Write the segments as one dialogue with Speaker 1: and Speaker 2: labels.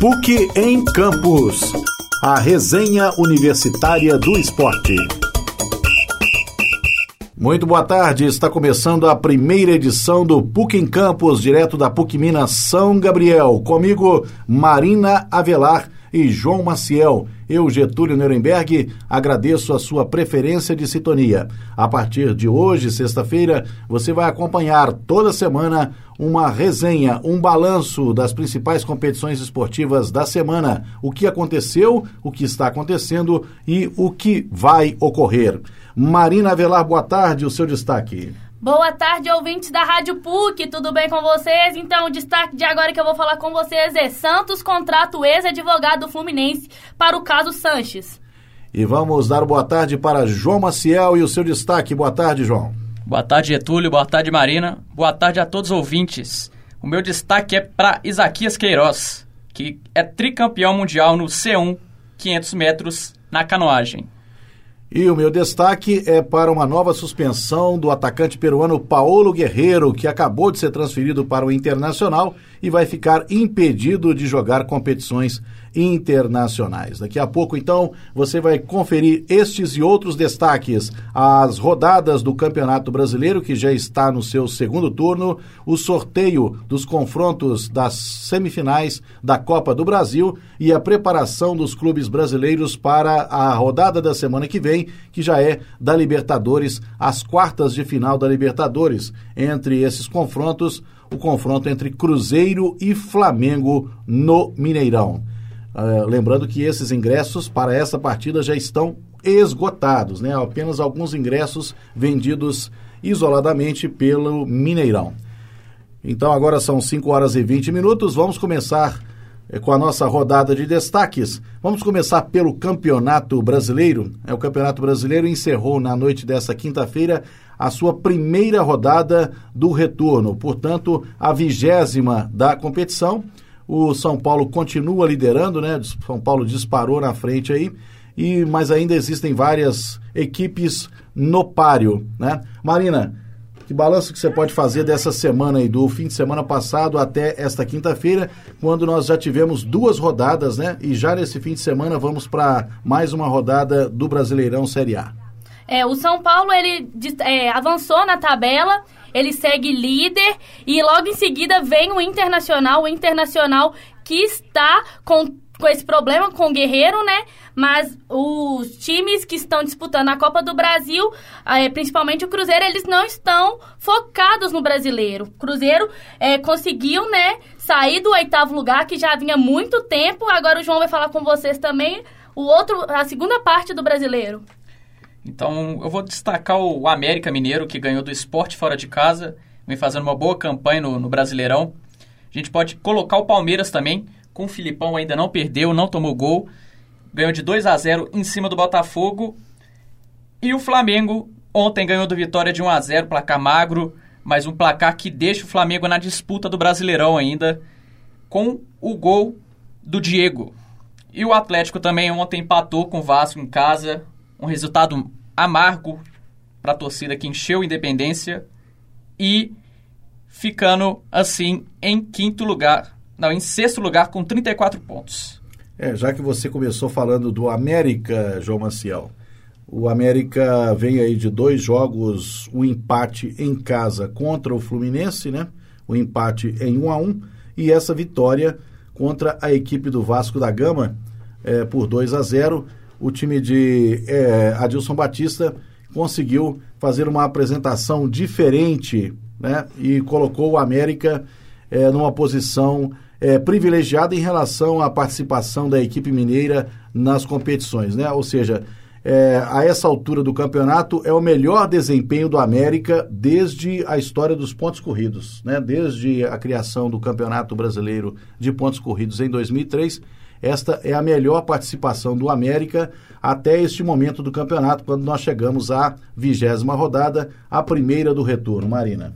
Speaker 1: PUC em Campus. A resenha universitária do esporte. Muito boa tarde, está começando a primeira edição do PUC em Campus, direto da PUC Minas São Gabriel. Comigo, Marina Avelar e João Maciel. Eu, Getúlio Nuremberg, agradeço a sua preferência de sintonia. A partir de hoje, sexta-feira, você vai acompanhar toda semana uma resenha, um balanço das principais competições esportivas da semana, o que aconteceu, o que está acontecendo e o que vai ocorrer. Marina Avelar, boa tarde, o seu destaque.
Speaker 2: Boa tarde, ouvintes da Rádio PUC, tudo bem com vocês? Então, o destaque de agora que eu vou falar com vocês é Santos contrata o ex-advogado Fluminense para o caso Sanches.
Speaker 1: E vamos dar boa tarde para João Maciel e o seu destaque. Boa tarde, João.
Speaker 3: Boa tarde, Getúlio. Boa tarde, Marina. Boa tarde a todos os ouvintes. O meu destaque é para Isaquias Queiroz, que é tricampeão mundial no C1 500 metros na canoagem.
Speaker 1: E o meu destaque é para uma nova suspensão do atacante peruano Paulo Guerreiro, que acabou de ser transferido para o Internacional e vai ficar impedido de jogar competições internacionais. Daqui a pouco, então, você vai conferir estes e outros destaques: as rodadas do Campeonato Brasileiro, que já está no seu segundo turno, o sorteio dos confrontos das semifinais da Copa do Brasil e a preparação dos clubes brasileiros para a rodada da semana que vem, que já é da Libertadores, as quartas de final da Libertadores. Entre esses confrontos, o confronto entre Cruzeiro e Flamengo no Mineirão. Uh, lembrando que esses ingressos para essa partida já estão esgotados, né? Apenas alguns ingressos vendidos isoladamente pelo Mineirão. Então agora são 5 horas e 20 minutos. Vamos começar eh, com a nossa rodada de destaques. Vamos começar pelo Campeonato Brasileiro. É, o Campeonato Brasileiro encerrou na noite dessa quinta-feira a sua primeira rodada do retorno, portanto, a vigésima da competição. O São Paulo continua liderando, né? São Paulo disparou na frente aí, e mas ainda existem várias equipes no páreo, né? Marina, que balanço que você pode fazer dessa semana aí, do fim de semana passado até esta quinta-feira, quando nós já tivemos duas rodadas, né? E já nesse fim de semana vamos para mais uma rodada do Brasileirão Série A.
Speaker 2: É, o São Paulo ele é, avançou na tabela ele segue líder e logo em seguida vem o Internacional, o Internacional que está com, com esse problema com o Guerreiro, né? Mas os times que estão disputando a Copa do Brasil, é, principalmente o Cruzeiro, eles não estão focados no brasileiro. O Cruzeiro é, conseguiu, né, sair do oitavo lugar, que já vinha muito tempo. Agora o João vai falar com vocês também o outro, a segunda parte do brasileiro.
Speaker 3: Então, eu vou destacar o América Mineiro, que ganhou do esporte fora de casa, vem fazendo uma boa campanha no, no Brasileirão. A gente pode colocar o Palmeiras também, com o Filipão ainda não perdeu, não tomou gol. Ganhou de 2 a 0 em cima do Botafogo. E o Flamengo ontem ganhou do Vitória de 1 a 0 placar magro, mas um placar que deixa o Flamengo na disputa do Brasileirão ainda, com o gol do Diego. E o Atlético também ontem empatou com o Vasco em casa, um resultado amargo para a torcida que encheu Independência e ficando assim em quinto lugar, não, em sexto lugar com 34 pontos.
Speaker 1: É, já que você começou falando do América, João Maciel, o América vem aí de dois jogos, um empate em casa contra o Fluminense, né? O um empate em 1 um a 1 um, e essa vitória contra a equipe do Vasco da Gama é, por 2 a 0 o time de é, Adilson Batista conseguiu fazer uma apresentação diferente né, e colocou o América é, numa posição é, privilegiada em relação à participação da equipe mineira nas competições. Né? Ou seja, é, a essa altura do campeonato é o melhor desempenho do América desde a história dos pontos corridos, né? desde a criação do Campeonato Brasileiro de Pontos Corridos em 2003 esta é a melhor participação do América até este momento do campeonato, quando nós chegamos à vigésima rodada, a primeira do retorno. Marina.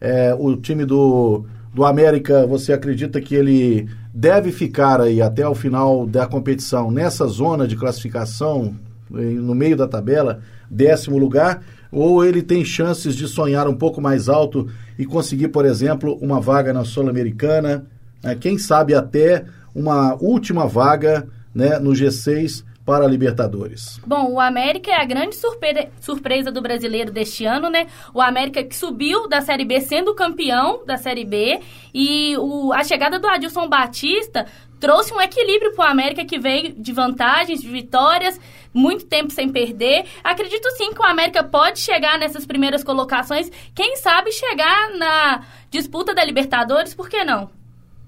Speaker 1: É, o time do, do América, você acredita que ele deve ficar aí até o final da competição nessa zona de classificação, no meio da tabela, décimo lugar, ou ele tem chances de sonhar um pouco mais alto e conseguir, por exemplo, uma vaga na Sul-Americana, É, quem sabe até uma última vaga né, no G6 para a Libertadores.
Speaker 2: Bom, o América é a grande surpre surpresa do brasileiro deste ano, né? O América que subiu da Série B sendo campeão da Série B e o, a chegada do Adilson Batista trouxe um equilíbrio para o América que veio de vantagens, de vitórias, muito tempo sem perder. Acredito sim que o América pode chegar nessas primeiras colocações, quem sabe chegar na disputa da Libertadores, por que não?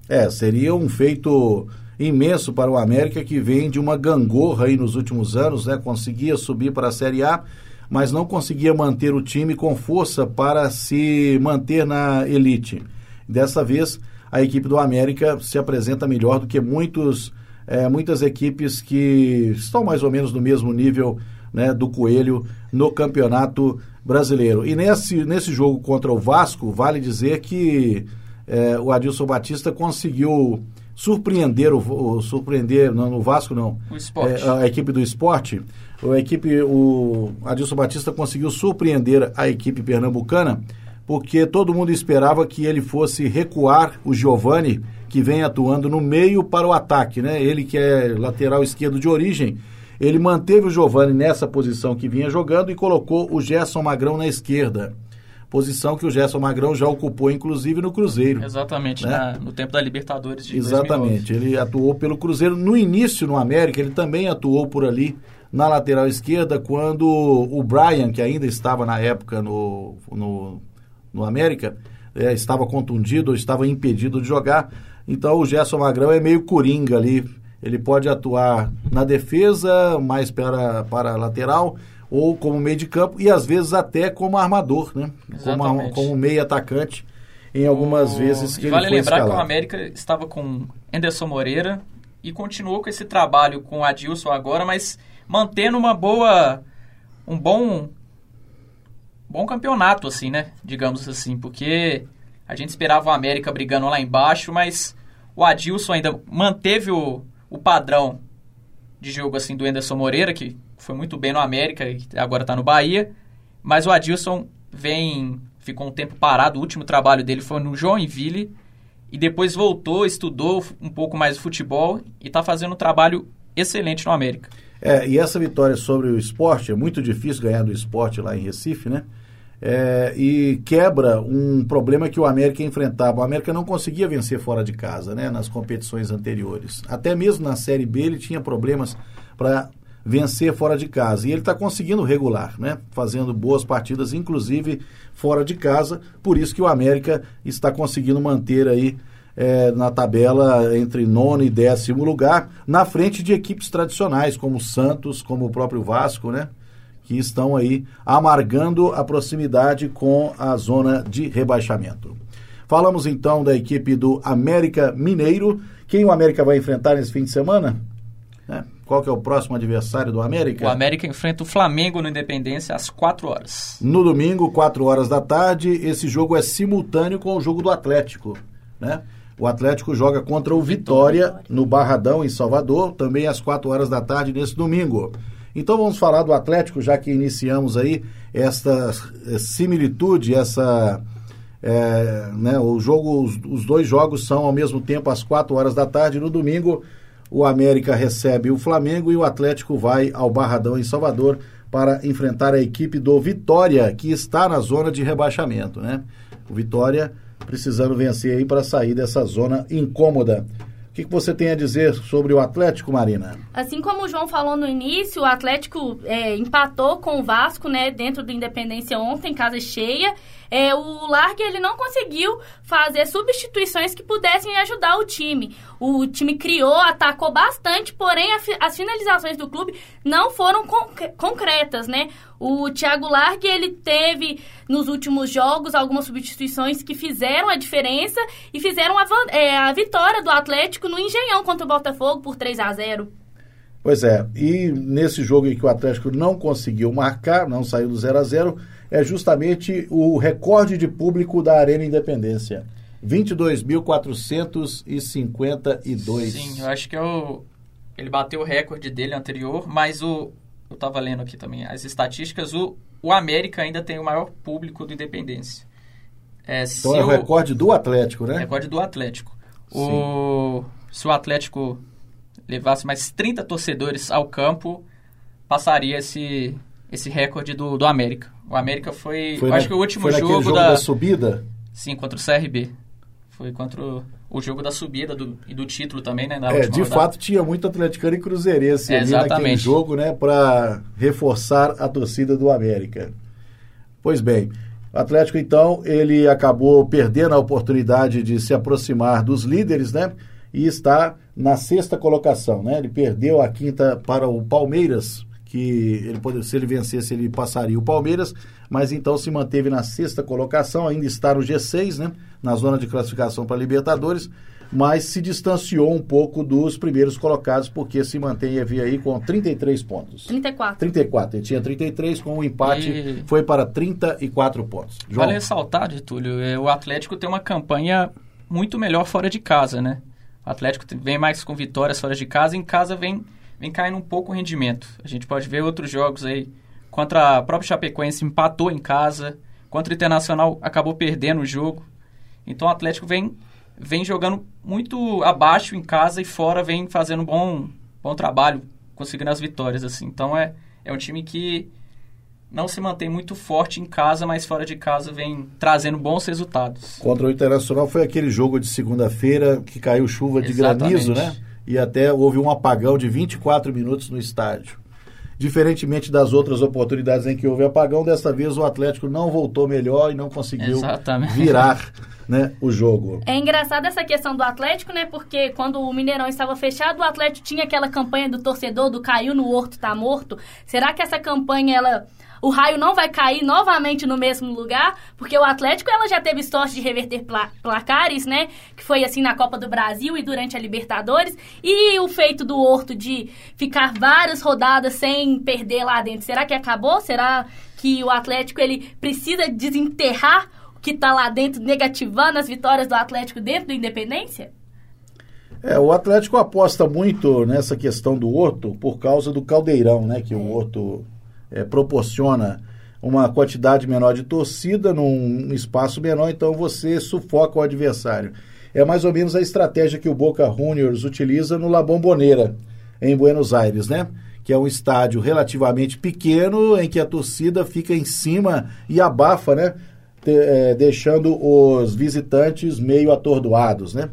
Speaker 1: É, seria um feito imenso para o América que vem de uma gangorra aí nos últimos anos, né? Conseguia subir para a Série A, mas não conseguia manter o time com força para se manter na elite. Dessa vez, a equipe do América se apresenta melhor do que muitos, é, muitas equipes que estão mais ou menos no mesmo nível né, do Coelho no Campeonato Brasileiro. E nesse, nesse jogo contra o Vasco, vale dizer que é, o Adilson Batista conseguiu surpreender o, o surpreender não, no Vasco não.
Speaker 3: O esporte.
Speaker 1: É, a equipe do esporte a equipe o Adilson Batista conseguiu surpreender a equipe pernambucana porque todo mundo esperava que ele fosse recuar o Giovani que vem atuando no meio para o ataque né? Ele que é lateral esquerdo de origem ele manteve o Giovani nessa posição que vinha jogando e colocou o Gerson Magrão na esquerda posição que o Gerson Magrão já ocupou, inclusive, no Cruzeiro.
Speaker 3: Exatamente, né? na, no tempo da Libertadores de
Speaker 1: Exatamente, 2009. ele atuou pelo Cruzeiro. No início, no América, ele também atuou por ali, na lateral esquerda, quando o Brian, que ainda estava na época no, no, no América, é, estava contundido ou estava impedido de jogar. Então, o Gerson Magrão é meio coringa ali. Ele pode atuar na defesa, mais para, para a lateral, ou como meio de campo e às vezes até como armador, né? Como, como meio atacante em algumas o... vezes que e
Speaker 3: vale
Speaker 1: ele foi
Speaker 3: lembrar
Speaker 1: escalado.
Speaker 3: que o América estava com Anderson Moreira e continuou com esse trabalho com o Adilson agora, mas mantendo uma boa um bom bom campeonato assim, né? Digamos assim, porque a gente esperava o América brigando lá embaixo, mas o Adilson ainda manteve o, o padrão de jogo assim do Anderson Moreira, que foi muito bem no América e agora está no Bahia. Mas o Adilson vem, ficou um tempo parado. O último trabalho dele foi no Joinville e depois voltou, estudou um pouco mais o futebol e está fazendo um trabalho excelente no América.
Speaker 1: É, e essa vitória sobre o esporte, é muito difícil ganhar do esporte lá em Recife, né? É, e quebra um problema que o América enfrentava. O América não conseguia vencer fora de casa, né? Nas competições anteriores. Até mesmo na Série B ele tinha problemas para vencer fora de casa. E ele está conseguindo regular, né? Fazendo boas partidas, inclusive fora de casa. Por isso que o América está conseguindo manter aí é, na tabela entre nono e décimo lugar, na frente de equipes tradicionais, como o Santos, como o próprio Vasco, né? Que estão aí amargando a proximidade com a zona de rebaixamento. Falamos então da equipe do América Mineiro. Quem o América vai enfrentar nesse fim de semana? É, qual que é o próximo adversário do América?
Speaker 3: O América enfrenta o Flamengo no Independência às 4 horas.
Speaker 1: No domingo, 4 horas da tarde, esse jogo é simultâneo com o jogo do Atlético, né? O Atlético joga contra o Vitória no Barradão, em Salvador, também às 4 horas da tarde nesse domingo. Então vamos falar do Atlético, já que iniciamos aí esta eh, similitude, essa. É, né, o jogo, os, os dois jogos são ao mesmo tempo às 4 horas da tarde. No domingo, o América recebe o Flamengo e o Atlético vai ao Barradão em Salvador para enfrentar a equipe do Vitória, que está na zona de rebaixamento, né? O Vitória precisando vencer aí para sair dessa zona incômoda. O que, que, você tem a dizer sobre o Atlético, Marina?
Speaker 2: Assim como o João falou no início, o Atlético é, empatou com o Vasco, né, dentro do Independência ontem, casa cheia. É, o Largue ele não conseguiu fazer substituições que pudessem ajudar o time. O time criou, atacou bastante, porém a, as finalizações do clube não foram concretas, né? O Thiago Largue ele teve nos últimos jogos algumas substituições que fizeram a diferença e fizeram a, é, a vitória do Atlético no Engenhão contra o Botafogo por 3 a 0.
Speaker 1: Pois é, e nesse jogo em que o Atlético não conseguiu marcar, não saiu do 0 a 0 é justamente o recorde de público da Arena Independência. 22.452.
Speaker 3: Sim, eu acho que eu, é ele bateu o recorde dele anterior, mas o, eu estava lendo aqui também as estatísticas, o, o América ainda tem o maior público do Independência.
Speaker 1: É, então é o recorde do Atlético, né?
Speaker 3: Recorde do Atlético. O, se o Atlético levasse mais 30 torcedores ao campo, passaria esse, esse recorde do, do América. O América foi,
Speaker 1: Foi na-
Speaker 3: acho que o último
Speaker 1: foi naquele
Speaker 3: jogo,
Speaker 1: jogo
Speaker 3: da,
Speaker 1: da subida?
Speaker 3: Sim, contra o CRB. Foi contra o, o jogo da subida do, e do título também, né?
Speaker 1: É, de
Speaker 3: rodada.
Speaker 1: fato tinha muito atleticano e cruzeirense
Speaker 3: É,
Speaker 1: ali naquele
Speaker 3: exatamente.
Speaker 1: jogo, né, para reforçar a torcida do América. Pois bem, o Atlético então, ele acabou perdendo a oportunidade de se aproximar dos líderes, né? E está na sexta colocação, né? Ele perdeu a quinta para o Palmeiras, que ele pode, se ele vencesse ele passaria o Palmeiras, mas então se manteve na sexta colocação, ainda está no G6, né? Na zona de classificação para Libertadores, mas se distanciou um pouco dos primeiros colocados, porque se mantém aí com 33 pontos.
Speaker 2: 34.
Speaker 1: 34, ele tinha 33, com o empate
Speaker 3: E-
Speaker 1: foi para 34 pontos. João,
Speaker 3: Vale ressaltar, de Túlio, é, o Atlético tem uma campanha muito melhor fora de casa, né? O Atlético vem mais com vitórias fora de casa, em casa vem, vem caindo um pouco o rendimento. A gente pode ver outros jogos aí. Contra a própria Chapecoense empatou em casa, contra o Internacional acabou perdendo o jogo. Então o Atlético vem, vem jogando muito abaixo em casa e fora vem fazendo um bom, bom trabalho, conseguindo as vitórias. assim. Então é, é um time que não se mantém muito forte em casa, mas fora de casa vem trazendo bons resultados.
Speaker 1: Contra o Internacional foi aquele jogo de segunda-feira que caiu chuva de
Speaker 3: Exatamente.
Speaker 1: granizo, né? E até houve um apagão de 24 minutos no estádio. Diferentemente das outras oportunidades em que houve apagão, desta vez o Atlético não voltou melhor e não conseguiu
Speaker 3: Exatamente.
Speaker 1: virar né, o jogo.
Speaker 2: É engraçado essa questão do Atlético, né? Porque quando o Mineirão estava fechado, o Atlético tinha aquela campanha do torcedor do caiu no horto, tá morto. Será que essa campanha, ela. O raio não vai cair novamente no mesmo lugar? Porque o Atlético ela já teve sorte de reverter pla- placares, né? Que foi assim na Copa do Brasil e durante a Libertadores. E o feito do Horto de ficar várias rodadas sem perder lá dentro. Será que acabou? Será que o Atlético ele precisa desenterrar o que tá lá dentro, negativando as vitórias do Atlético dentro do Independência?
Speaker 1: É, o Atlético aposta muito nessa questão do Horto por causa do caldeirão, né? Que o Horto é, proporciona uma quantidade menor de torcida num espaço menor, então você sufoca o adversário. É mais ou menos a estratégia que o Boca Juniors utiliza no La Bombonera, em Buenos Aires, né? Que é um estádio relativamente pequeno, em que a torcida fica em cima e abafa, né? É, deixando os visitantes meio atordoados, né?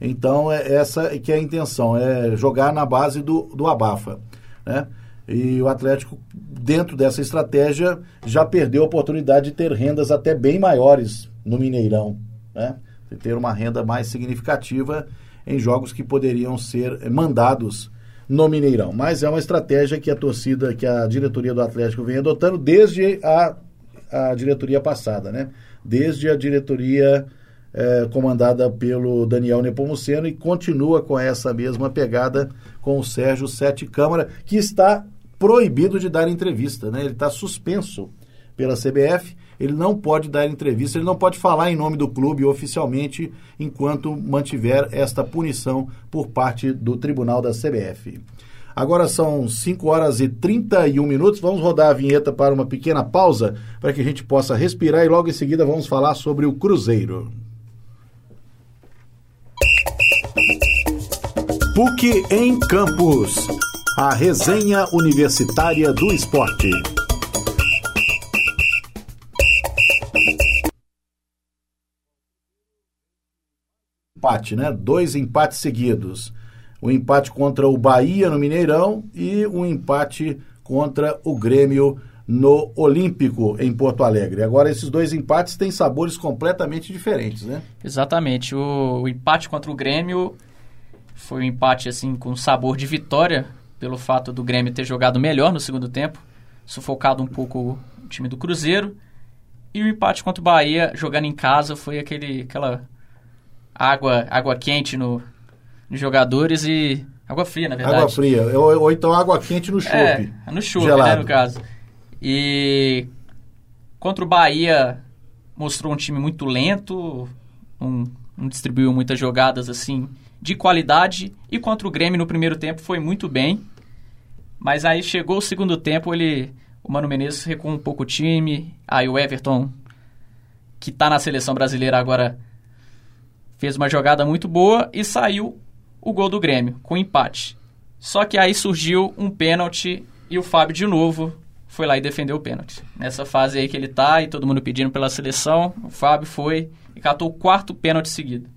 Speaker 1: Então, é essa que é a intenção, é jogar na base do, do abafa, né? E o Atlético, dentro dessa estratégia, já perdeu a oportunidade de ter rendas até bem maiores no Mineirão, né? De ter uma renda mais significativa em jogos que poderiam ser mandados no Mineirão. Mas é uma estratégia que a torcida, que a diretoria do Atlético vem adotando desde a, a diretoria passada, né? Desde a diretoria eh, comandada pelo Daniel Nepomuceno e continua com essa mesma pegada com o Sérgio Sete Câmara, que está proibido de dar entrevista, né? Ele está suspenso pela CBF, ele não pode dar entrevista, ele não pode falar em nome do clube oficialmente enquanto mantiver esta punição por parte do tribunal da CBF. Agora são 5 horas e 31 minutos. Vamos rodar a vinheta para uma pequena pausa para que a gente possa respirar e logo em seguida vamos falar sobre o Cruzeiro. PUC em Campos. A resenha universitária do esporte. Empate, né? Dois empates seguidos. O empate contra o Bahia no Mineirão e um empate contra o Grêmio no Olímpico em Porto Alegre. Agora esses dois empates têm sabores completamente diferentes, né?
Speaker 3: Exatamente. O, o empate contra o Grêmio foi um empate assim com sabor de vitória, pelo fato do Grêmio ter jogado melhor no segundo tempo, sufocado um pouco o time do Cruzeiro. E o empate contra o Bahia, jogando em casa, foi aquele, aquela água, água quente no, nos jogadores e água fria, na verdade.
Speaker 1: Água fria, ou, ou então água quente no chope.
Speaker 3: É, no chope, né, no caso. E contra o Bahia mostrou um time muito lento, não, não distribuiu muitas jogadas assim de qualidade. E contra o Grêmio no primeiro tempo foi muito bem. Mas aí chegou o segundo tempo, ele. O Mano Menezes recuou um pouco o time. Aí o Everton, que tá na seleção brasileira agora, fez uma jogada muito boa e saiu o gol do Grêmio, com empate. Só que aí surgiu um pênalti e o Fábio de novo foi lá e defendeu o pênalti. Nessa fase aí que ele tá e todo mundo pedindo pela seleção, o Fábio foi e catou o quarto pênalti seguido.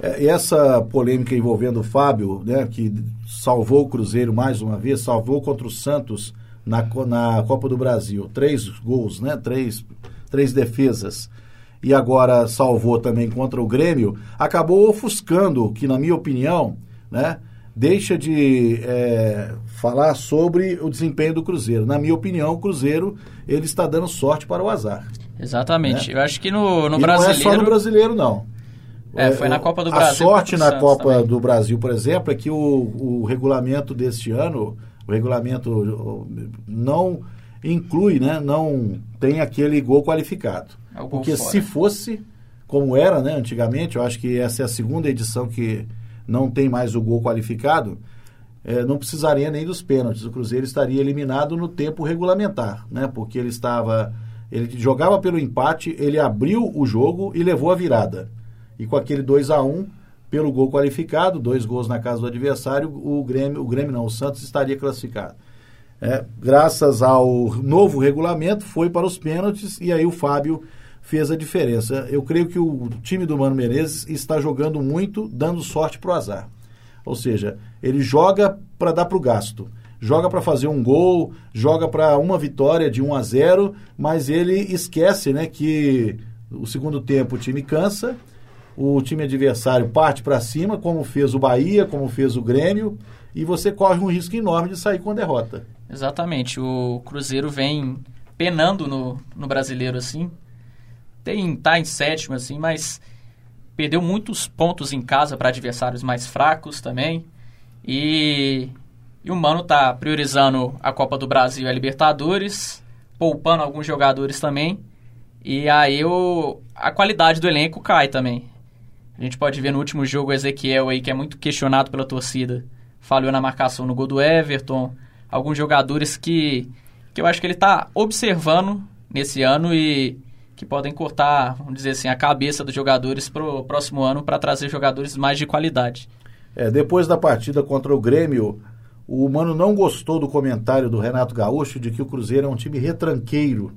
Speaker 1: É, essa polêmica envolvendo o Fábio, né, que salvou o Cruzeiro mais uma vez, salvou contra o Santos na, na Copa do Brasil. Três gols, né? Três, três defesas. E agora salvou também contra o Grêmio. Acabou ofuscando, que na minha opinião, né? Deixa de é, falar sobre o desempenho do Cruzeiro. Na minha opinião, o Cruzeiro ele está dando sorte para o azar.
Speaker 3: Exatamente. Né? Eu acho que no, no brasileiro.
Speaker 1: Não é só no brasileiro, não.
Speaker 3: É, foi na Copa do Brasil.
Speaker 1: A sorte na Copa também. do Brasil, por exemplo, é que o, o regulamento deste ano o regulamento não inclui, né, não tem aquele gol qualificado. É gol Porque fora. se fosse, como era né, antigamente, eu acho que essa é a segunda edição que não tem mais o gol qualificado, é, não precisaria nem dos pênaltis. O Cruzeiro estaria eliminado no tempo regulamentar, né, porque ele estava. Ele jogava pelo empate, ele abriu o jogo e levou a virada. E com aquele 2 a 1 um, pelo gol qualificado, dois gols na casa do adversário, o Grêmio, o Grêmio não, o Santos estaria classificado. É, graças ao novo regulamento, foi para os pênaltis e aí o Fábio fez a diferença. Eu creio que o time do Mano Menezes está jogando muito, dando sorte para o azar. Ou seja, ele joga para dar para o gasto. Joga para fazer um gol, joga para uma vitória de 1 a 0, mas ele esquece né, que o segundo tempo o time cansa o time adversário parte para cima, como fez o Bahia, como fez o Grêmio, e você corre um risco enorme de sair com a derrota.
Speaker 3: Exatamente. O Cruzeiro vem penando no, no brasileiro assim. Tem, tá em sétimo, assim, mas perdeu muitos pontos em casa para adversários mais fracos também. E, e o Mano tá priorizando a Copa do Brasil e a Libertadores, poupando alguns jogadores também. E aí o, a qualidade do elenco cai também. A gente pode ver no último jogo o Ezequiel aí, que é muito questionado pela torcida. Falhou na marcação no gol do Everton. Alguns jogadores que, que eu acho que ele está observando nesse ano e que podem cortar, vamos dizer assim, a cabeça dos jogadores para o próximo ano para trazer jogadores mais de qualidade.
Speaker 1: É, depois da partida contra o Grêmio, o Mano não gostou do comentário do Renato Gaúcho de que o Cruzeiro é um time retranqueiro,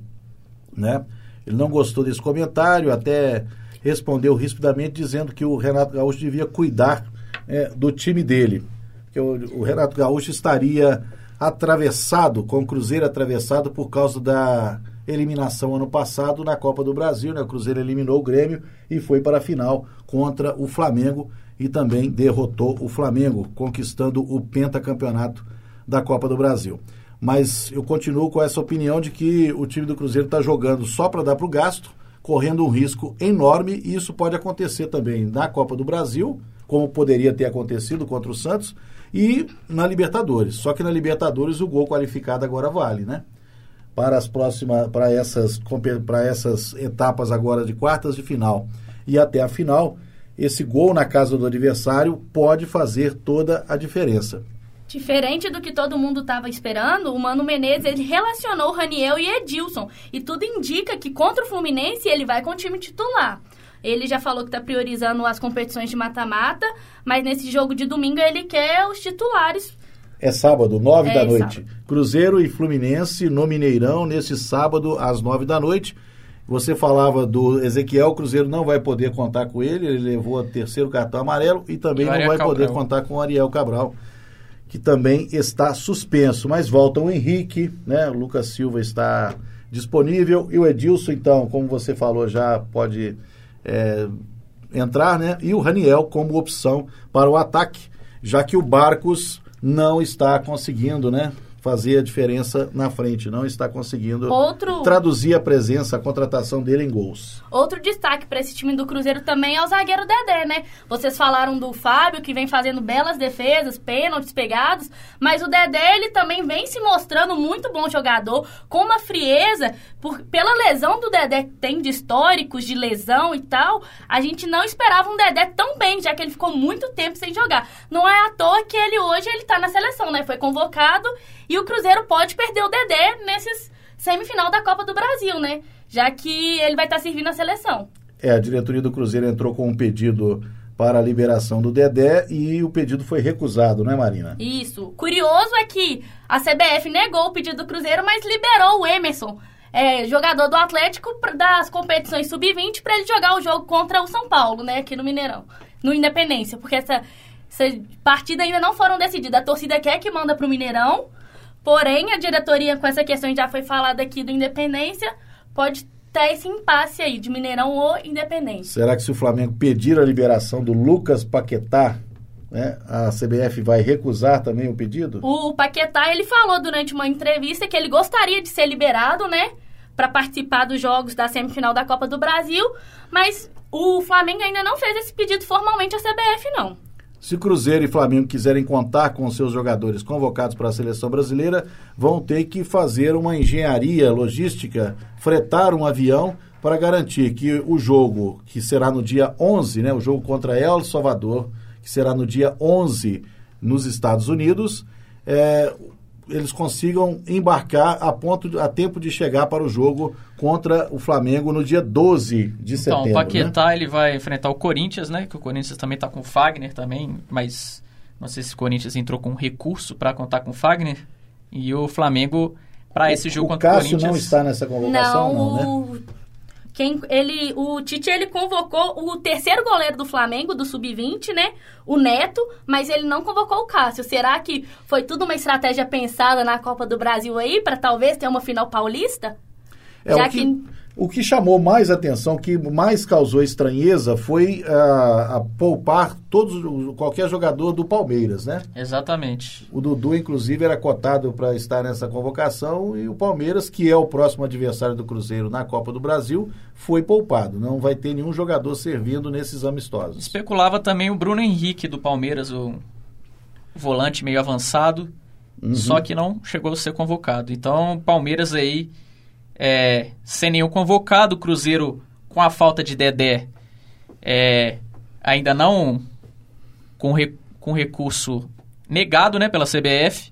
Speaker 1: né? Ele não gostou desse comentário, até respondeu rispidamente dizendo que o Renato Gaúcho devia cuidar é, do time dele. Que o, o, Renato Gaúcho estaria atravessado, com o Cruzeiro atravessado por causa da eliminação ano passado na Copa do Brasil. Né? O Cruzeiro eliminou o Grêmio e foi para a final contra o Flamengo e também derrotou o Flamengo, conquistando o pentacampeonato da Copa do Brasil. Mas eu continuo com essa opinião de que o time do Cruzeiro está jogando só para dar para o gasto correndo um risco enorme e isso pode acontecer também na Copa do Brasil, como poderia ter acontecido contra o Santos, e na Libertadores. Só que na Libertadores o gol qualificado agora vale, né? Para as próximas, para essas, para essas etapas agora de quartas de final e até a final, esse gol na casa do adversário pode fazer toda a diferença.
Speaker 2: Diferente do que todo mundo estava esperando, o Mano Menezes ele relacionou Raniel e Edilson. E tudo indica que contra o Fluminense ele vai com o time titular. Ele já falou que está priorizando as competições de mata-mata, mas nesse jogo de domingo ele quer os titulares.
Speaker 1: É sábado, nove é, da noite. Sábado. Cruzeiro e Fluminense no Mineirão, nesse sábado, às nove da noite. Você falava do Ezequiel, o Cruzeiro não vai poder contar com ele, ele levou o terceiro cartão amarelo e também e não vai Cabral. poder contar com o Ariel Cabral que também está suspenso. Mas volta o Henrique, né? O Lucas Silva está disponível e o Edilson, então, como você falou, já pode é, entrar, né? E o Raniel como opção para o ataque, já que o Barcos não está conseguindo, né? Fazer a diferença na frente, não está conseguindo Outro... traduzir a presença, a contratação dele em gols.
Speaker 2: Outro destaque para esse time do Cruzeiro também é o zagueiro Dedé, né? Vocês falaram do Fábio, que vem fazendo belas defesas, pênaltis pegados, mas o Dedé, ele também vem se mostrando muito bom jogador, com uma frieza, por, pela lesão do Dedé que tem de históricos de lesão e tal, a gente não esperava um Dedé tão bem, já que ele ficou muito tempo sem jogar. Não é à toa que ele hoje ele tá na seleção, né? Foi convocado e o Cruzeiro pode perder o Dedé nesses semifinal da Copa do Brasil, né? Já que ele vai estar tá servindo a seleção.
Speaker 1: É, a diretoria do Cruzeiro entrou com um pedido para a liberação do Dedé e o pedido foi recusado, não é, Marina?
Speaker 2: Isso. Curioso é que a CBF negou o pedido do Cruzeiro, mas liberou o Emerson, é, jogador do Atlético, das competições sub-20, para ele jogar o jogo contra o São Paulo, né, aqui no Mineirão, no Independência, porque essa, essa partida ainda não foram decididas. A torcida quer que manda para o Mineirão, porém a diretoria, com essa questão já foi falada aqui do Independência, pode tá esse impasse aí de Mineirão ou Independente.
Speaker 1: Será que se o Flamengo pedir a liberação do Lucas Paquetá, né, a CBF vai recusar também o pedido?
Speaker 2: O Paquetá, ele falou durante uma entrevista que ele gostaria de ser liberado, né, para participar dos jogos da semifinal da Copa do Brasil, mas o Flamengo ainda não fez esse pedido formalmente à CBF, não.
Speaker 1: Se Cruzeiro e Flamengo quiserem contar com seus jogadores convocados para a seleção brasileira, vão ter que fazer uma engenharia logística, fretar um avião para garantir que o jogo, que será no dia 11, né, o jogo contra El Salvador, que será no dia 11 nos Estados Unidos, é, eles consigam embarcar a ponto a tempo de chegar para o jogo contra o Flamengo no dia 12 de setembro.
Speaker 3: Então, o Paquetá
Speaker 1: né?
Speaker 3: ele vai enfrentar o Corinthians, né? Que o Corinthians também está com o Fagner também, mas não sei se o Corinthians entrou com recurso para contar com o Fagner. E o Flamengo para esse jogo
Speaker 1: o
Speaker 3: contra
Speaker 1: Cássio
Speaker 3: o Corinthians.
Speaker 1: não está nessa convocação,
Speaker 2: não,
Speaker 1: não, né?
Speaker 2: Quem, ele, o Tite ele convocou o terceiro goleiro do Flamengo, do Sub-20, né? O Neto, mas ele não convocou o Cássio. Será que foi tudo uma estratégia pensada na Copa do Brasil aí, para talvez ter uma final paulista?
Speaker 1: É, Já o que, que, o que chamou mais atenção, o que mais causou estranheza foi uh, a poupar todos, qualquer jogador do Palmeiras, né?
Speaker 3: Exatamente.
Speaker 1: O Dudu, inclusive, era cotado para estar nessa convocação e o Palmeiras, que é o próximo adversário do Cruzeiro na Copa do Brasil, foi poupado. Não vai ter nenhum jogador servindo nesses amistosos.
Speaker 3: Especulava também o Bruno Henrique do Palmeiras, o volante meio avançado, uhum. só que não chegou a ser convocado. Então, o Palmeiras aí é, sem nenhum convocado, o Cruzeiro com a falta de Dedé é, ainda não com, re, com recurso negado né, pela CBF.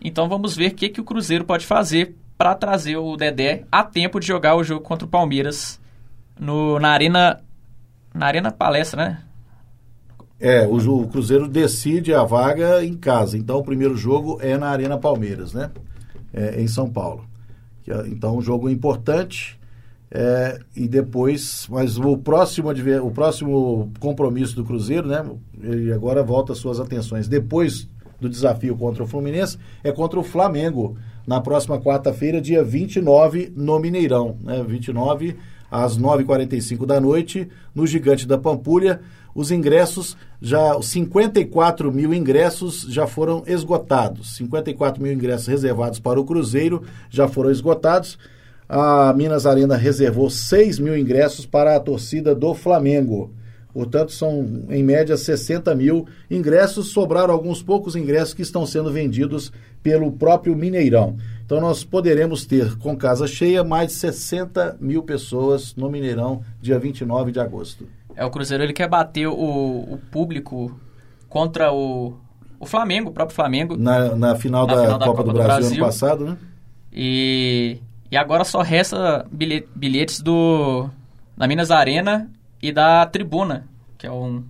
Speaker 3: Então vamos ver o que, que o Cruzeiro pode fazer para trazer o Dedé a tempo de jogar o jogo contra o Palmeiras no, na Arena na Arena Palestra, né?
Speaker 1: É, o, o, Cruzeiro decide a vaga em casa. Então o primeiro jogo é na Arena Palmeiras, né? É, em São Paulo. Então, um jogo importante. É, e depois, mas o próximo, o próximo compromisso do Cruzeiro, né? Ele agora volta suas atenções. Depois do desafio contra o Fluminense, é contra o Flamengo, na próxima quarta-feira, dia 29, no Mineirão. Né? 29 às 9h45 da noite, no Gigante da Pampulha. Os ingressos, já 54 mil ingressos já foram esgotados. 54 mil ingressos reservados para o Cruzeiro já foram esgotados. A Minas Arena reservou 6 mil ingressos para a torcida do Flamengo. Portanto, são em média 60 mil ingressos. Sobraram alguns poucos ingressos que estão sendo vendidos pelo próprio Mineirão. Então, nós poderemos ter, com casa cheia, mais de 60 mil pessoas no Mineirão, dia 29 de agosto.
Speaker 3: É, o Cruzeiro ele quer bater o, o público contra o, o Flamengo, o próprio Flamengo.
Speaker 1: Na, na, final, na da final, da, Copa, Copa do, do Brasil, Brasil, ano passado, né?
Speaker 3: E, e agora só resta bilhetes do da Minas Arena e da Tribuna, que é um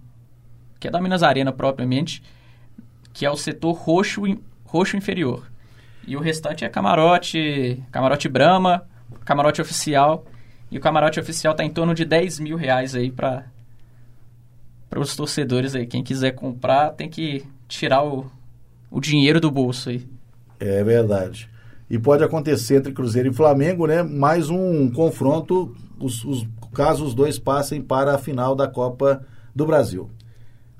Speaker 3: que é da Minas Arena propriamente, que é o setor roxo roxo inferior. E o restante é camarote, camarote Brahma, camarote oficial. E o camarote oficial está em torno de 10 mil reais aí para para os torcedores aí. Quem quiser comprar tem que tirar o, o dinheiro do bolso aí.
Speaker 1: É verdade. E pode acontecer entre Cruzeiro e Flamengo, né? Mais um confronto, os, os, caso os dois passem para a final da Copa do Brasil.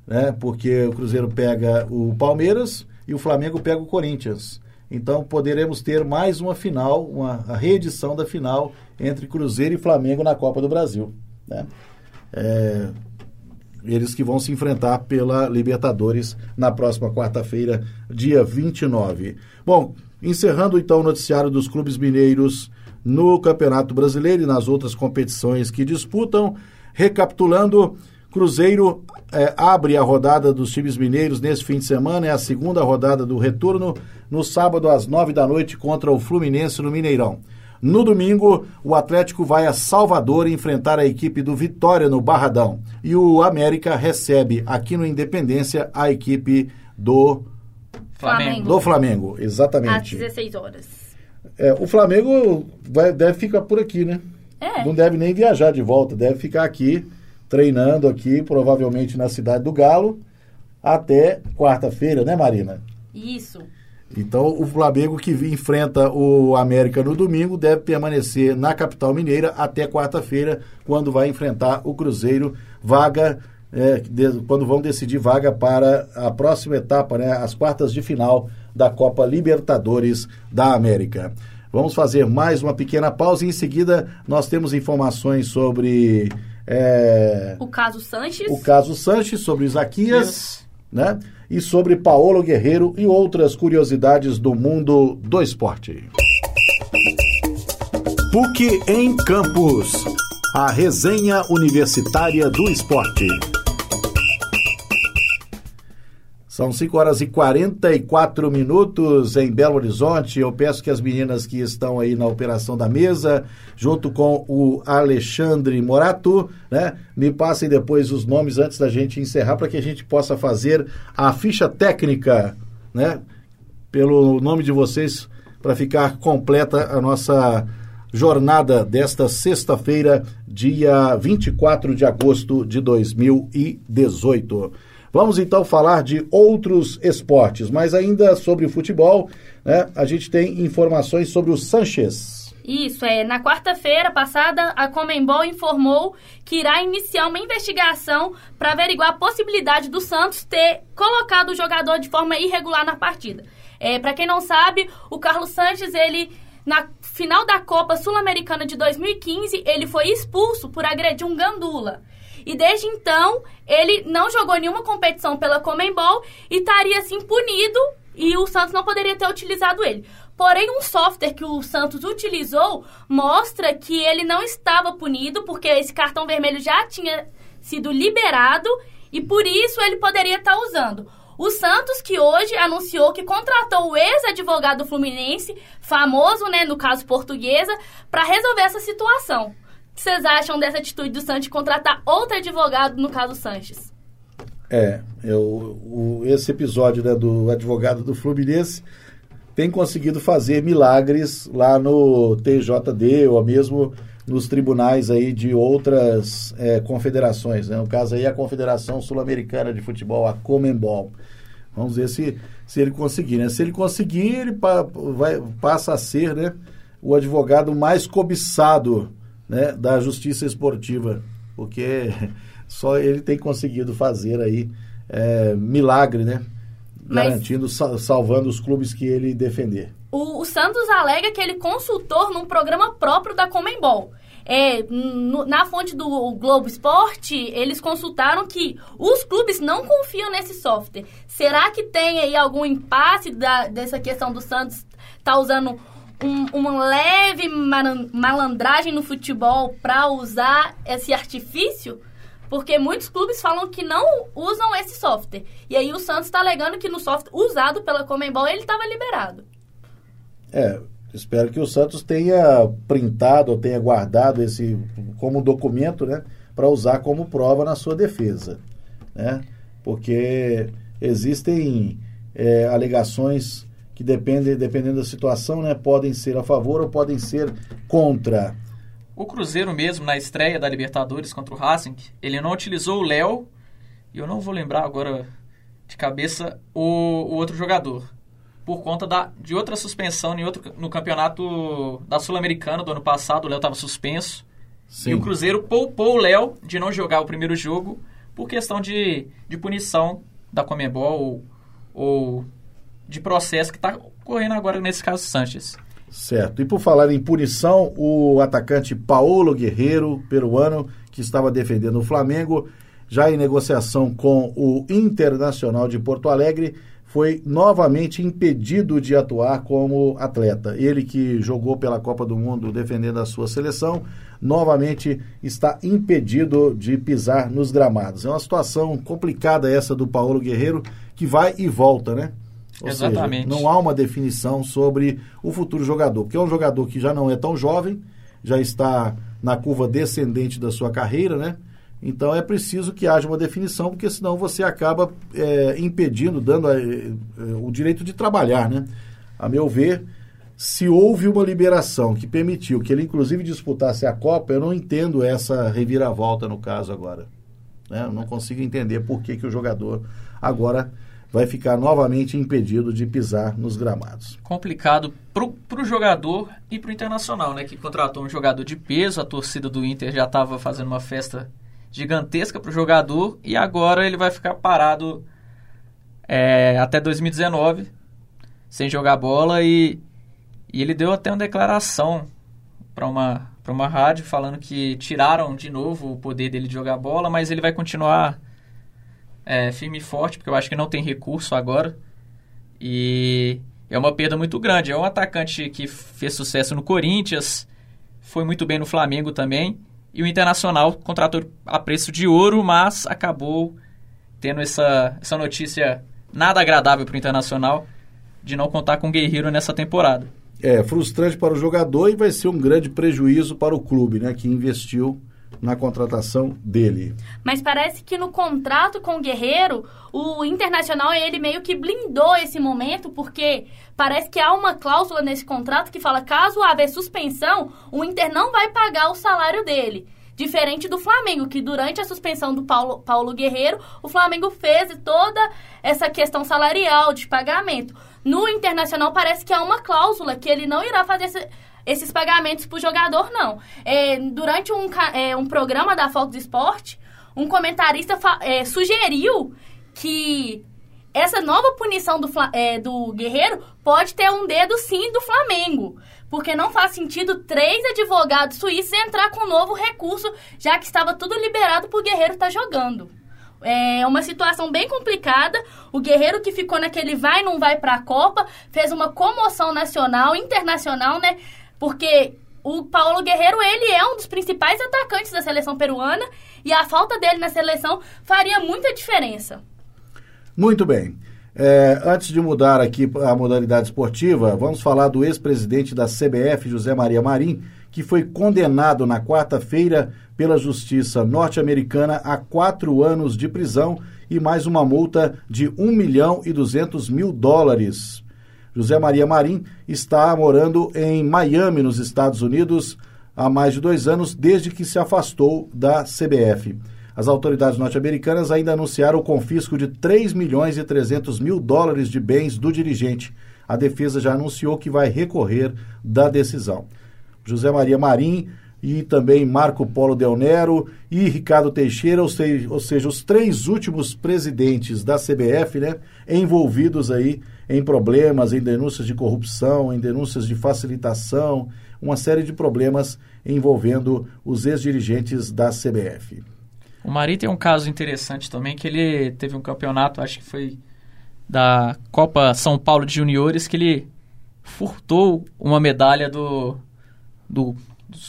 Speaker 1: Né? Porque o Cruzeiro pega o Palmeiras e o Flamengo pega o Corinthians. Então poderemos ter mais uma final, uma reedição da final entre Cruzeiro e Flamengo na Copa do Brasil. Né? É, eles que vão se enfrentar pela Libertadores na próxima quarta-feira, dia 29. Bom, encerrando então o noticiário dos clubes mineiros no Campeonato Brasileiro e nas outras competições que disputam, recapitulando, Cruzeiro é, abre a rodada dos times mineiros nesse fim de semana, é a segunda rodada do retorno, no sábado às nove da noite contra o Fluminense no Mineirão. No domingo, o Atlético vai a Salvador enfrentar a equipe do Vitória no Barradão. E o América recebe aqui no Independência a equipe do
Speaker 2: Flamengo.
Speaker 1: do Flamengo, exatamente.
Speaker 2: Às 16 horas.
Speaker 1: É, o Flamengo vai- deve ficar por aqui, né?
Speaker 2: É.
Speaker 1: Não deve nem viajar de volta, deve ficar aqui, treinando aqui, provavelmente na cidade do Galo, até quarta-feira, né, Marina?
Speaker 2: Isso.
Speaker 1: Então, o Flamengo que enfrenta o América no domingo deve permanecer na capital mineira até quarta-feira, quando vai enfrentar o Cruzeiro, vaga, é, de- quando vão decidir vaga para a próxima etapa, né, as quartas de final da Copa Libertadores da América. Vamos fazer mais uma pequena pausa e em seguida nós temos informações sobre é,
Speaker 2: O caso Sanches.
Speaker 1: o caso Sanches, sobre Isaquias
Speaker 3: Isso.
Speaker 1: né? E sobre Paolo Guerreiro e outras curiosidades do mundo do esporte. PUC em Campos. A resenha universitária do esporte. São 5 horas e 44 minutos em Belo Horizonte. Eu peço que as meninas que estão aí na operação da mesa, junto com o Alexandre Morato, né, me passem depois os nomes antes da gente encerrar para que a gente possa fazer a ficha técnica, né, pelo nome de vocês, para ficar completa a nossa jornada desta sexta-feira, dia 24 de agosto de 2018. Vamos então falar de outros esportes, mas ainda sobre futebol, né, a gente tem informações sobre o Sanches.
Speaker 2: Isso, é. Na quarta-feira passada, a Comembol informou que irá iniciar uma investigação para averiguar a possibilidade do Santos ter colocado o jogador de forma irregular na partida. É, para quem não sabe, o Carlos Sanches, ele na final da Copa Sul-Americana de 2015, ele foi expulso por agredir um gandula. E desde então, ele não jogou nenhuma competição pela Comembol e estaria assim punido e o Santos não poderia ter utilizado ele. Porém, um software que o Santos utilizou mostra que ele não estava punido, porque esse cartão vermelho já tinha sido liberado e por isso ele poderia estar usando. O Santos, que hoje anunciou que contratou o ex-advogado fluminense, famoso, né, no caso portuguesa, para resolver essa situação. Vocês acham dessa atitude do de contratar outro advogado, no caso Sanches?
Speaker 1: É, eu, o, esse episódio né, do advogado do Fluminense tem conseguido fazer milagres lá no TJD ou mesmo nos tribunais aí de outras é, confederações. Né? No caso aí a Confederação Sul-Americana de Futebol, a Comembol. Vamos ver se, se ele conseguir. Né? Se ele conseguir, ele pa, vai, passa a ser né, o advogado mais cobiçado né, da justiça esportiva, porque só ele tem conseguido fazer aí é, milagre, né?
Speaker 2: Mas-
Speaker 1: Garantindo, sal- salvando os clubes que ele defender.
Speaker 2: O, o Santos alega que ele consultou num programa próprio da Comembol. É, no- na fonte do Globo Esporte, eles consultaram que os clubes não confiam nesse software. Será que tem aí algum impasse da- dessa questão do Santos tá usando um- uma leve malan- malandragem no futebol para usar esse artifício? Porque muitos clubes falam que não usam esse software. E aí o Santos está alegando que no software usado pela Comembol ele estava liberado.
Speaker 1: É, espero que o Santos tenha printado ou tenha guardado esse como documento, né, para usar como prova na sua defesa, né? Porque existem é, alegações que dependem, dependendo da situação, né, podem ser a favor ou podem ser contra.
Speaker 3: O Cruzeiro mesmo, na estreia da Libertadores contra o Racing, ele não utilizou o Léo, e eu não vou lembrar agora de cabeça o, o outro jogador, por conta da, de outra suspensão em outro, no campeonato da Sul-Americana do ano passado, o Léo estava suspenso. E o Cruzeiro poupou o Léo de não jogar o primeiro jogo por questão de, de punição da Comebol ou, ou de processo que está ocorrendo agora nesse caso Sanches.
Speaker 1: Certo. E por falar em punição, o atacante Paulo Guerreiro, peruano, que estava defendendo o Flamengo, já em negociação com o Internacional de Porto Alegre, foi novamente impedido de atuar como atleta. Ele que jogou pela Copa do Mundo defendendo a sua seleção, novamente está impedido de pisar nos gramados. É uma situação complicada essa do Paulo Guerreiro, que vai e volta, né? Ou
Speaker 3: Exatamente.
Speaker 1: Seja, não há uma definição sobre o futuro jogador, porque é um jogador que já não é tão jovem, já está na curva descendente da sua carreira, né? Então é preciso que haja uma definição, porque senão você acaba é, impedindo, dando a, é, o direito de trabalhar, né? A meu ver, se houve uma liberação que permitiu que ele inclusive disputasse a Copa, eu não entendo essa reviravolta no caso agora. Né? Eu não consigo entender por que, que o jogador agora vai ficar novamente impedido de pisar nos gramados.
Speaker 3: Complicado para o jogador e para o Internacional, né? Que contratou um jogador de peso, a torcida do Inter já estava fazendo uma festa gigantesca para o jogador e agora ele vai ficar parado é, até 2019 sem jogar bola e, e ele deu até uma declaração para uma, uma rádio falando que tiraram de novo o poder dele de jogar bola, mas ele vai continuar é, firme e forte, porque eu acho que não tem recurso agora. E é uma perda muito grande. É um atacante que fez sucesso no Corinthians, foi muito bem no Flamengo também. E o Internacional contratou a preço de ouro, mas acabou tendo essa, essa notícia nada agradável para o Internacional de não contar com o Guerreiro nessa temporada.
Speaker 1: É frustrante para o jogador e vai ser um grande prejuízo para o clube, né, que investiu na contratação dele.
Speaker 2: Mas parece que no contrato com o Guerreiro, o Internacional ele meio que blindou esse momento, porque parece que há uma cláusula nesse contrato que fala caso haver suspensão, o Inter não vai pagar o salário dele. Diferente do Flamengo, que durante a suspensão do Paulo, Paulo Guerreiro, o Flamengo fez toda essa questão salarial de pagamento. No Internacional parece que há uma cláusula que ele não irá fazer esses pagamentos para o jogador, não. É, durante um, é, um programa da Fox Sport, um comentarista é, sugeriu que essa nova punição do, é, do Guerreiro pode ter um dedo sim do Flamengo. Porque não faz sentido três advogados suíços entrar com um novo recurso, já que estava tudo liberado para o Guerreiro estar tá jogando. É uma situação bem complicada. O Guerreiro que ficou naquele vai não vai para a Copa fez uma comoção nacional, internacional, né? Porque o Paulo Guerreiro, ele é um dos principais atacantes da seleção peruana e a falta dele na seleção faria muita diferença.
Speaker 1: Muito bem. É, antes de mudar aqui a modalidade esportiva, vamos falar do ex-presidente da CBF, José Maria Marim, que foi condenado na quarta-feira pela justiça norte-americana a quatro anos de prisão e mais uma multa de 1 milhão e 200 mil dólares. José Maria Marim está morando em Miami, nos Estados Unidos, há mais de dois anos, desde que se afastou da CBF. As autoridades norte-americanas ainda anunciaram o confisco de 3 milhões e 300 mil dólares de bens do dirigente. A defesa já anunciou que vai recorrer da decisão. José Maria Marim e também Marco Polo Del Nero e Ricardo Teixeira, ou seja, ou seja, os três últimos presidentes da CBF, né, envolvidos aí em problemas, em denúncias de corrupção, em denúncias de facilitação, uma série de problemas envolvendo os ex-dirigentes da CBF.
Speaker 3: O Mari tem um caso interessante também, que ele teve um campeonato, acho que foi da Copa São Paulo de Juniores, que ele furtou uma medalha do, do,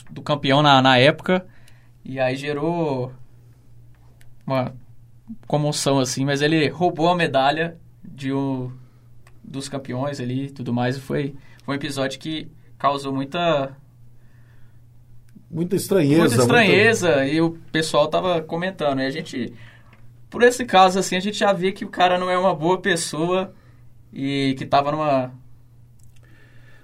Speaker 3: do campeão na, na época, e aí gerou uma comoção assim, mas ele roubou a medalha de um, dos campeões ali e tudo mais. E foi, foi um episódio que causou muita.
Speaker 1: Muita estranheza.
Speaker 3: Muita estranheza. Muita... E o pessoal tava comentando. E a gente. Por esse caso, assim, a gente já vê que o cara não é uma boa pessoa e que tava numa.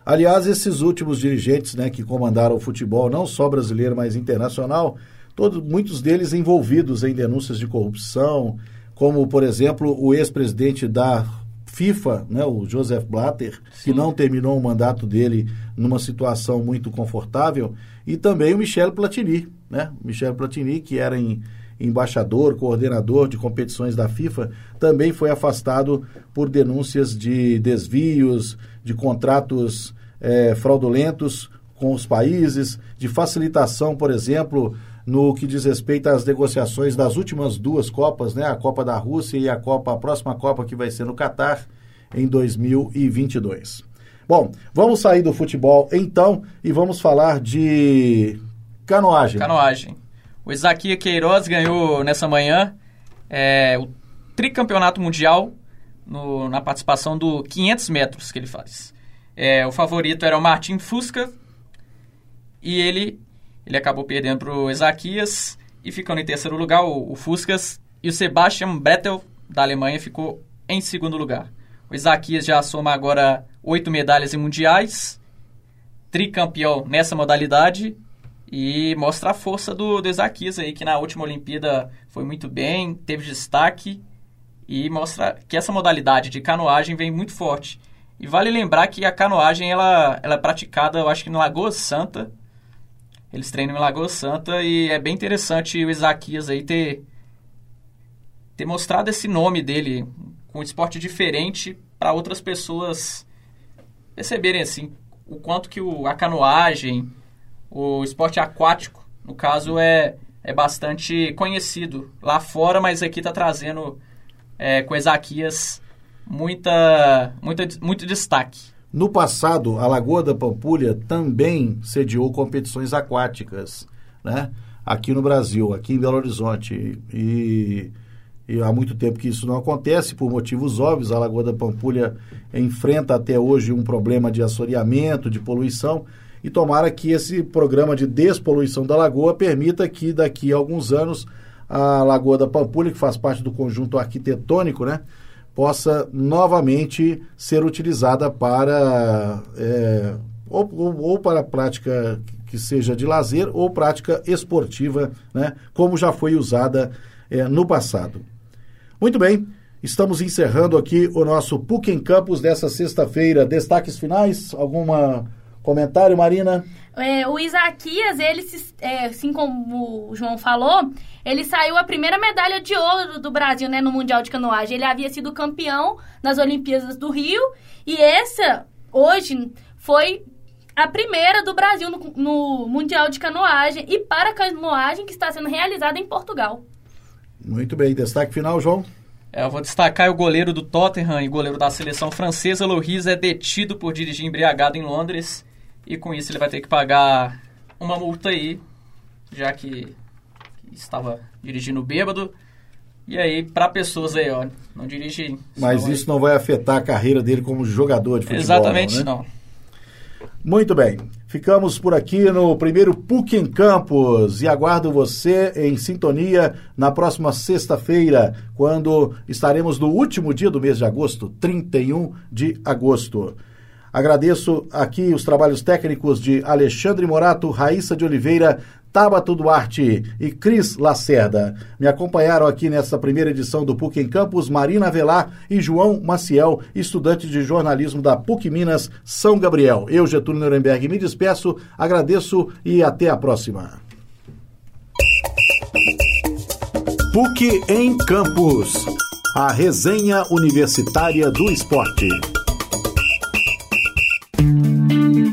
Speaker 1: Aliás, esses últimos dirigentes né, que comandaram o futebol, não só brasileiro, mas internacional, todos, muitos deles envolvidos em denúncias de corrupção, como, por exemplo, o ex-presidente da FIFA, né, o Joseph Blatter, Sim. que não terminou o mandato dele numa situação muito confortável, e também o Michel Platini, né? Michel Platini, que era em, embaixador, coordenador de competições da FIFA, também foi afastado por denúncias de desvios, de contratos é, fraudulentos com os países, de facilitação, por exemplo, no que diz respeito às negociações das últimas duas Copas, né? A Copa da Rússia e a Copa, a próxima Copa que vai ser no Catar em 2022. Bom, vamos sair do futebol então e vamos falar de canoagem.
Speaker 3: Canoagem. O Isaquia Queiroz ganhou nessa manhã é, o tricampeonato mundial no, na participação do 500 metros que ele faz. É, o favorito era o Martin Fusca e ele, ele acabou perdendo para o Ezaquias e ficando em terceiro lugar o, o Fuscas e o Sebastian Brettel da Alemanha ficou em segundo lugar. O Ezaquias já soma agora oito medalhas em mundiais, tricampeão nessa modalidade e mostra a força do, do Ezaquias aí, que na última Olimpíada foi muito bem, teve destaque e mostra que essa modalidade de canoagem vem muito forte. E vale lembrar que a canoagem ela, ela é praticada, eu acho que na Lagoa Santa. Eles treinam em Lagoa Santa e é bem interessante o Isaquias aí ter, ter mostrado esse nome dele com um esporte diferente para outras pessoas perceberem assim o quanto que o, a canoagem, o esporte aquático, no caso, é, é bastante conhecido lá fora, mas aqui está trazendo é, com Ezaquias muita, muita, muito destaque.
Speaker 1: No passado, a Lagoa da Pampulha também sediou competições aquáticas, né? Aqui no Brasil, aqui em Belo Horizonte. E, e, há muito tempo que isso não acontece, por motivos óbvios. A Lagoa da Pampulha enfrenta até hoje um problema de assoreamento, de poluição. E tomara que esse programa de despoluição da lagoa permita que daqui a alguns anos a Lagoa da Pampulha, que faz parte do conjunto arquitetônico, né, possa novamente ser utilizada para é, ou, ou, ou, para prática que seja de lazer ou prática esportiva, né, como já foi usada é, no passado. Muito bem, estamos encerrando aqui o nosso PUC em Campos dessa sexta-feira. Destaques finais? Alguma comentário, Marina?
Speaker 2: É, o Isaquias, ele, é, assim como o João falou, ele saiu a primeira medalha de ouro do Brasil né, no Mundial de Canoagem. Ele havia sido campeão nas Olimpíadas do Rio e essa, hoje, foi a primeira do Brasil no, no Mundial de Canoagem e para canoagem que está sendo realizada em Portugal.
Speaker 1: Muito bem. Destaque final, João?
Speaker 3: É, eu vou destacar o goleiro do Tottenham e goleiro da seleção francesa, Loris, é detido por dirigir embriagado em Londres e com isso ele vai ter que pagar uma multa aí, já que estava dirigindo bêbado. E aí, para pessoas aí, ó, não dirige.
Speaker 1: Mas isso aí. não vai afetar a carreira dele como jogador de futebol.
Speaker 3: Exatamente
Speaker 1: não.
Speaker 3: Né?
Speaker 1: não. Muito bem. Ficamos por aqui no primeiro PUC em Campos e aguardo você em sintonia na próxima sexta-feira, quando estaremos no último dia do mês de agosto, 31 de agosto. Agradeço aqui os trabalhos técnicos de Alexandre Morato, Raíssa de Oliveira, Tabato Duarte e Cris Lacerda. Me acompanharam aqui nessa primeira edição do PUC em Campos Marina Velar e João Maciel, estudante de jornalismo da PUC Minas São Gabriel. Eu, Getúlio Nuremberg, me despeço, agradeço e até a próxima. PUC em Campos. A resenha universitária do esporte.